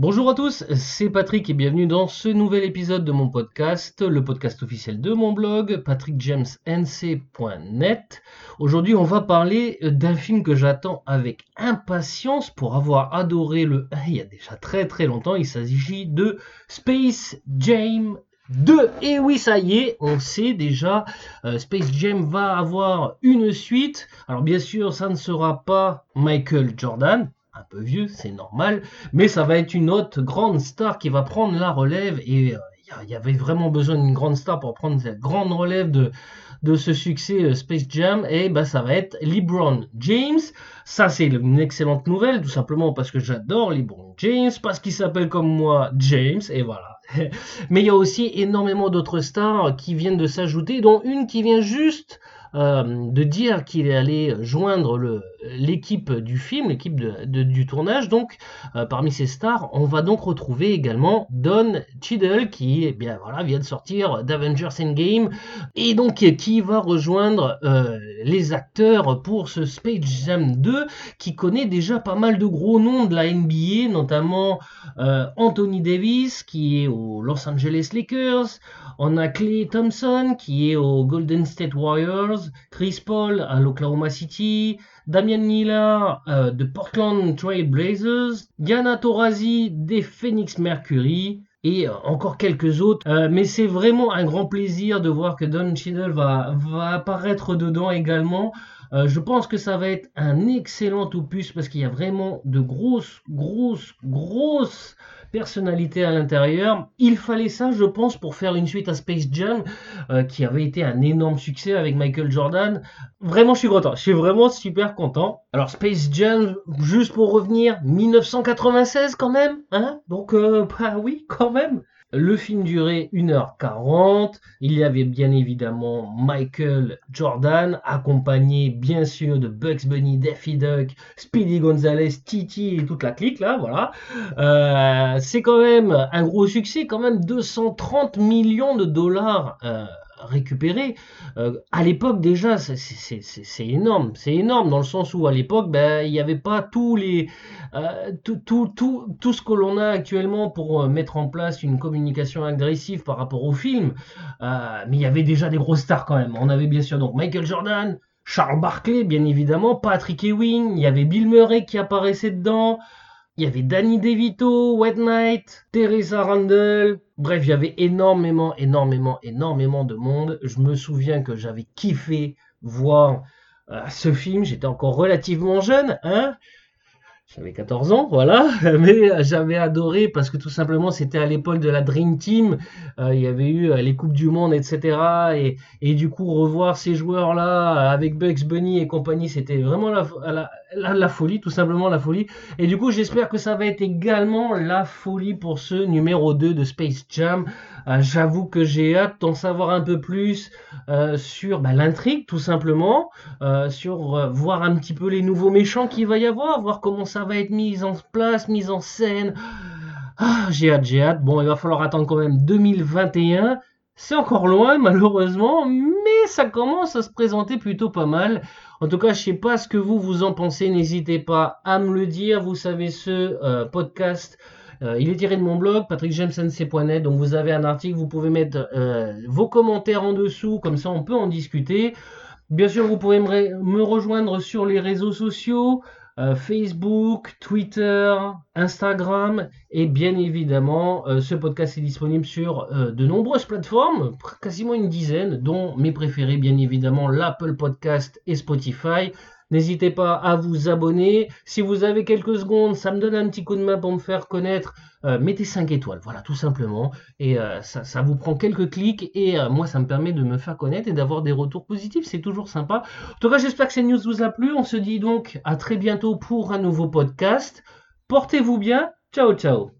Bonjour à tous, c'est Patrick et bienvenue dans ce nouvel épisode de mon podcast, le podcast officiel de mon blog, patrickjamesnc.net. Aujourd'hui, on va parler d'un film que j'attends avec impatience pour avoir adoré le il y a déjà très très longtemps. Il s'agit de Space Jam 2. Et oui, ça y est, on sait déjà, euh, Space Jam va avoir une suite. Alors bien sûr, ça ne sera pas Michael Jordan, un peu vieux, c'est normal, mais ça va être une autre grande star qui va prendre la relève et euh, il y avait vraiment besoin d'une grande star pour prendre cette grande relève de, de ce succès euh, Space Jam et bah ça va être LeBron James. Ça c'est une excellente nouvelle tout simplement parce que j'adore LeBron James parce qu'il s'appelle comme moi James et voilà. Mais il y a aussi énormément d'autres stars qui viennent de s'ajouter dont une qui vient juste euh, de dire qu'il est allé joindre l'équipe du film, l'équipe du tournage. Donc, euh, parmi ces stars, on va donc retrouver également Don Cheadle qui, eh bien, voilà, vient de sortir d'Avengers Endgame et donc qui va rejoindre euh, les acteurs pour ce Space Jam 2 qui connaît déjà pas mal de gros noms de la NBA, notamment Anthony Davis qui est aux Los Angeles Lakers. On a Clay Thompson qui est aux Golden State Warriors. Chris Paul à l'Oklahoma City, Damian euh, de Portland Trail Blazers, Diana Taurasi des Phoenix Mercury et encore quelques autres. Euh, mais c'est vraiment un grand plaisir de voir que Don Cheadle va apparaître dedans également. Je pense que ça va être un excellent opus parce qu'il y a vraiment de grosses, grosses, grosses personnalité à l'intérieur. Il fallait ça, je pense, pour faire une suite à Space Jam, euh, qui avait été un énorme succès avec Michael Jordan. Vraiment, je suis content. Je suis vraiment super content. Alors, Space Jam, juste pour revenir, 1996 quand même, hein? Donc, euh, bah oui, quand même. Le film durait 1h40. Il y avait bien évidemment Michael Jordan, accompagné bien sûr de Bugs Bunny, Daffy Duck, Speedy Gonzalez, Titi et toute la clique là, voilà. Euh, c'est quand même un gros succès, quand même 230 millions de dollars. Euh, récupérer. Euh, à l'époque déjà, c'est énorme. C'est énorme dans le sens où à l'époque, ben, il n'y avait pas tous les, euh, tout, tout, tout, tout, ce que l'on a actuellement pour euh, mettre en place une communication agressive par rapport au film. mais il y avait déjà des grosses stars quand même. On avait bien sûr donc Michael Jordan, Charles Barkley, bien évidemment, Patrick Ewing, il y avait Bill Murray qui apparaissait dedans. Il y avait Danny DeVito, White Knight, Teresa Randall. Bref, il y avait énormément, énormément, énormément de monde. Je me souviens que j'avais kiffé voir euh, ce film. J'étais encore relativement jeune, hein. J'avais 14 ans, voilà, mais j'avais adoré parce que tout simplement c'était à l'époque de la Dream Team, euh, il y avait eu euh, les Coupes du Monde, etc. Et, du coup revoir ces joueurs-là avec Bugs Bunny et compagnie, c'était vraiment la, la, la, folie, tout simplement la folie. Et du coup, j'espère que ça va être également la folie pour ce numéro 2 de Space Jam. Euh, j'avoue que j'ai hâte d'en savoir un peu plus euh, sur bah, l'intrigue, tout simplement, euh, sur voir un petit peu les nouveaux méchants qu'il va y avoir, voir comment ça va être mis en place, mis en scène. Ah, j'ai hâte, j'ai hâte. Bon, il va falloir attendre quand même 2021. C'est encore loin, malheureusement, mais ça commence à se présenter plutôt pas mal. En tout cas, je sais pas ce que vous vous en pensez. N'hésitez pas à me le dire. Vous savez, ce euh, podcast, euh, il est tiré de mon blog, patrickjamesnc.net. Donc, vous avez un article. Vous pouvez mettre euh, vos commentaires en dessous. Comme ça, on peut en discuter. Bien sûr, vous pouvez me rejoindre sur les réseaux sociaux. Euh, Facebook, Twitter, Instagram et bien évidemment euh, ce podcast est disponible sur euh, de nombreuses plateformes, quasiment une dizaine, dont mes préférés bien évidemment l'Apple Podcast et Spotify. N'hésitez pas à vous abonner. Si vous avez quelques secondes, ça me donne un petit coup de main pour me faire connaître. Euh, mettez 5 étoiles, voilà, tout simplement. Et euh, ça, vous prend quelques clics et euh, moi, ça me permet de me faire connaître et d'avoir des retours positifs. C'est toujours sympa. En tout cas, j'espère que cette news vous a plu. On se dit donc à très bientôt pour un nouveau podcast. Portez-vous bien. Ciao, ciao.